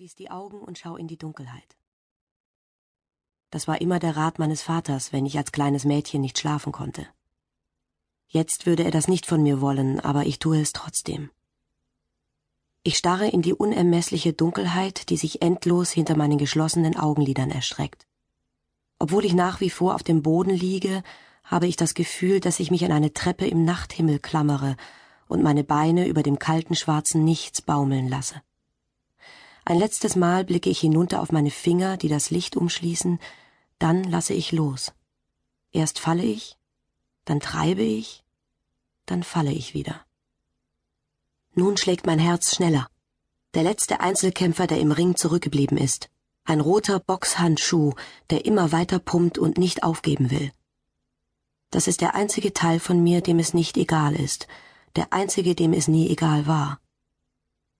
schließe die Augen und schaue in die Dunkelheit. Das war immer der Rat meines Vaters, wenn ich als kleines Mädchen nicht schlafen konnte. Jetzt würde er das nicht von mir wollen, aber ich tue es trotzdem. Ich starre in die unermessliche Dunkelheit, die sich endlos hinter meinen geschlossenen Augenlidern erstreckt. Obwohl ich nach wie vor auf dem Boden liege, habe ich das Gefühl, dass ich mich an eine Treppe im Nachthimmel klammere und meine Beine über dem kalten schwarzen Nichts baumeln lasse. Ein letztes Mal blicke ich hinunter auf meine Finger, die das Licht umschließen, dann lasse ich los. Erst falle ich, dann treibe ich, dann falle ich wieder. Nun schlägt mein Herz schneller. Der letzte Einzelkämpfer, der im Ring zurückgeblieben ist. Ein roter Boxhandschuh, der immer weiter pumpt und nicht aufgeben will. Das ist der einzige Teil von mir, dem es nicht egal ist, der einzige, dem es nie egal war.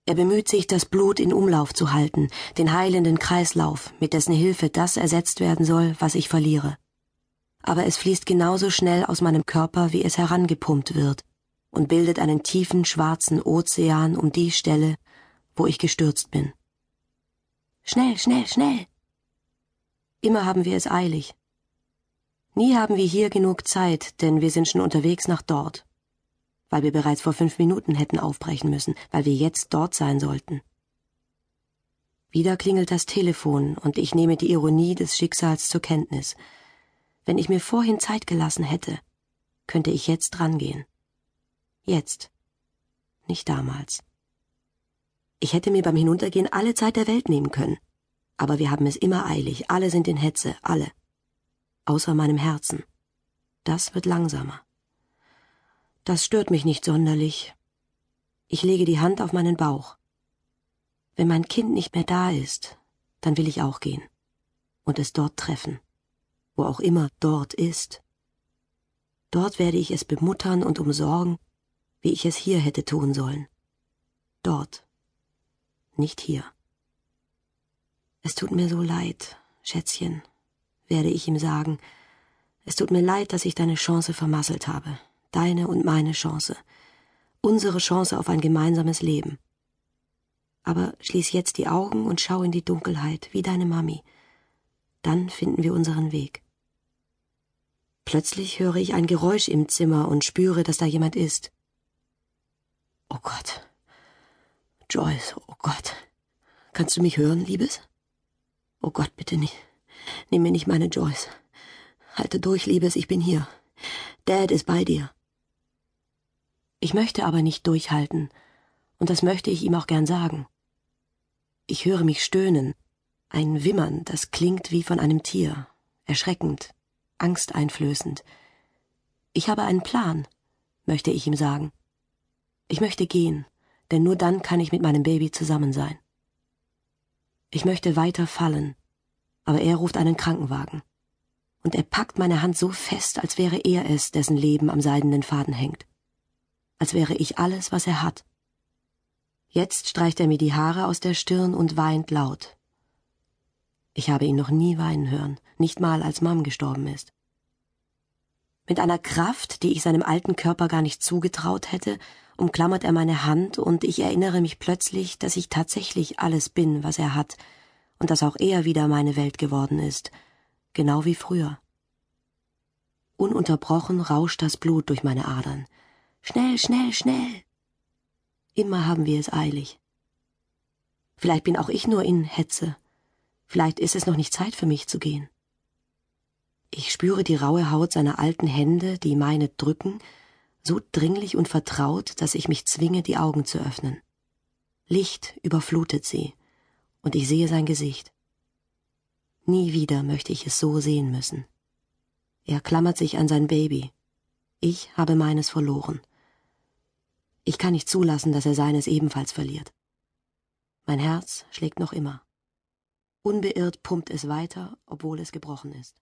Er bemüht sich, das Blut in Umlauf zu halten, den heilenden Kreislauf, mit dessen Hilfe das ersetzt werden soll, was ich verliere. Aber es fließt genauso schnell aus meinem Körper, wie es herangepumpt wird, und bildet einen tiefen schwarzen Ozean um die Stelle, wo ich gestürzt bin. Schnell, schnell, schnell. Immer haben wir es eilig. Nie haben wir hier genug Zeit, denn wir sind schon unterwegs nach dort weil wir bereits vor fünf Minuten hätten aufbrechen müssen, weil wir jetzt dort sein sollten. Wieder klingelt das Telefon und ich nehme die Ironie des Schicksals zur Kenntnis. Wenn ich mir vorhin Zeit gelassen hätte, könnte ich jetzt drangehen. Jetzt, nicht damals. Ich hätte mir beim Hinuntergehen alle Zeit der Welt nehmen können. Aber wir haben es immer eilig, alle sind in Hetze, alle. Außer meinem Herzen. Das wird langsamer. Das stört mich nicht sonderlich. Ich lege die Hand auf meinen Bauch. Wenn mein Kind nicht mehr da ist, dann will ich auch gehen und es dort treffen, wo auch immer dort ist. Dort werde ich es bemuttern und umsorgen, wie ich es hier hätte tun sollen. Dort, nicht hier. Es tut mir so leid, Schätzchen, werde ich ihm sagen. Es tut mir leid, dass ich deine Chance vermasselt habe deine und meine Chance, unsere Chance auf ein gemeinsames Leben. Aber schließ jetzt die Augen und schau in die Dunkelheit, wie deine Mami. Dann finden wir unseren Weg. Plötzlich höre ich ein Geräusch im Zimmer und spüre, dass da jemand ist. Oh Gott. Joyce, oh Gott. Kannst du mich hören, Liebes? Oh Gott, bitte nicht. Nimm mir nicht meine Joyce. Halte durch, Liebes, ich bin hier. Dad ist bei dir. Ich möchte aber nicht durchhalten, und das möchte ich ihm auch gern sagen. Ich höre mich stöhnen, ein Wimmern, das klingt wie von einem Tier, erschreckend, angsteinflößend. Ich habe einen Plan, möchte ich ihm sagen. Ich möchte gehen, denn nur dann kann ich mit meinem Baby zusammen sein. Ich möchte weiter fallen, aber er ruft einen Krankenwagen. Und er packt meine Hand so fest, als wäre er es, dessen Leben am seidenen Faden hängt als wäre ich alles, was er hat. Jetzt streicht er mir die Haare aus der Stirn und weint laut. Ich habe ihn noch nie weinen hören, nicht mal als Mom gestorben ist. Mit einer Kraft, die ich seinem alten Körper gar nicht zugetraut hätte, umklammert er meine Hand und ich erinnere mich plötzlich, dass ich tatsächlich alles bin, was er hat, und dass auch er wieder meine Welt geworden ist, genau wie früher. Ununterbrochen rauscht das Blut durch meine Adern. Schnell, schnell, schnell. Immer haben wir es eilig. Vielleicht bin auch ich nur in Hetze. Vielleicht ist es noch nicht Zeit für mich zu gehen. Ich spüre die raue Haut seiner alten Hände, die meine drücken, so dringlich und vertraut, dass ich mich zwinge, die Augen zu öffnen. Licht überflutet sie, und ich sehe sein Gesicht. Nie wieder möchte ich es so sehen müssen. Er klammert sich an sein Baby. Ich habe meines verloren. Ich kann nicht zulassen, dass er seines ebenfalls verliert. Mein Herz schlägt noch immer. Unbeirrt pumpt es weiter, obwohl es gebrochen ist.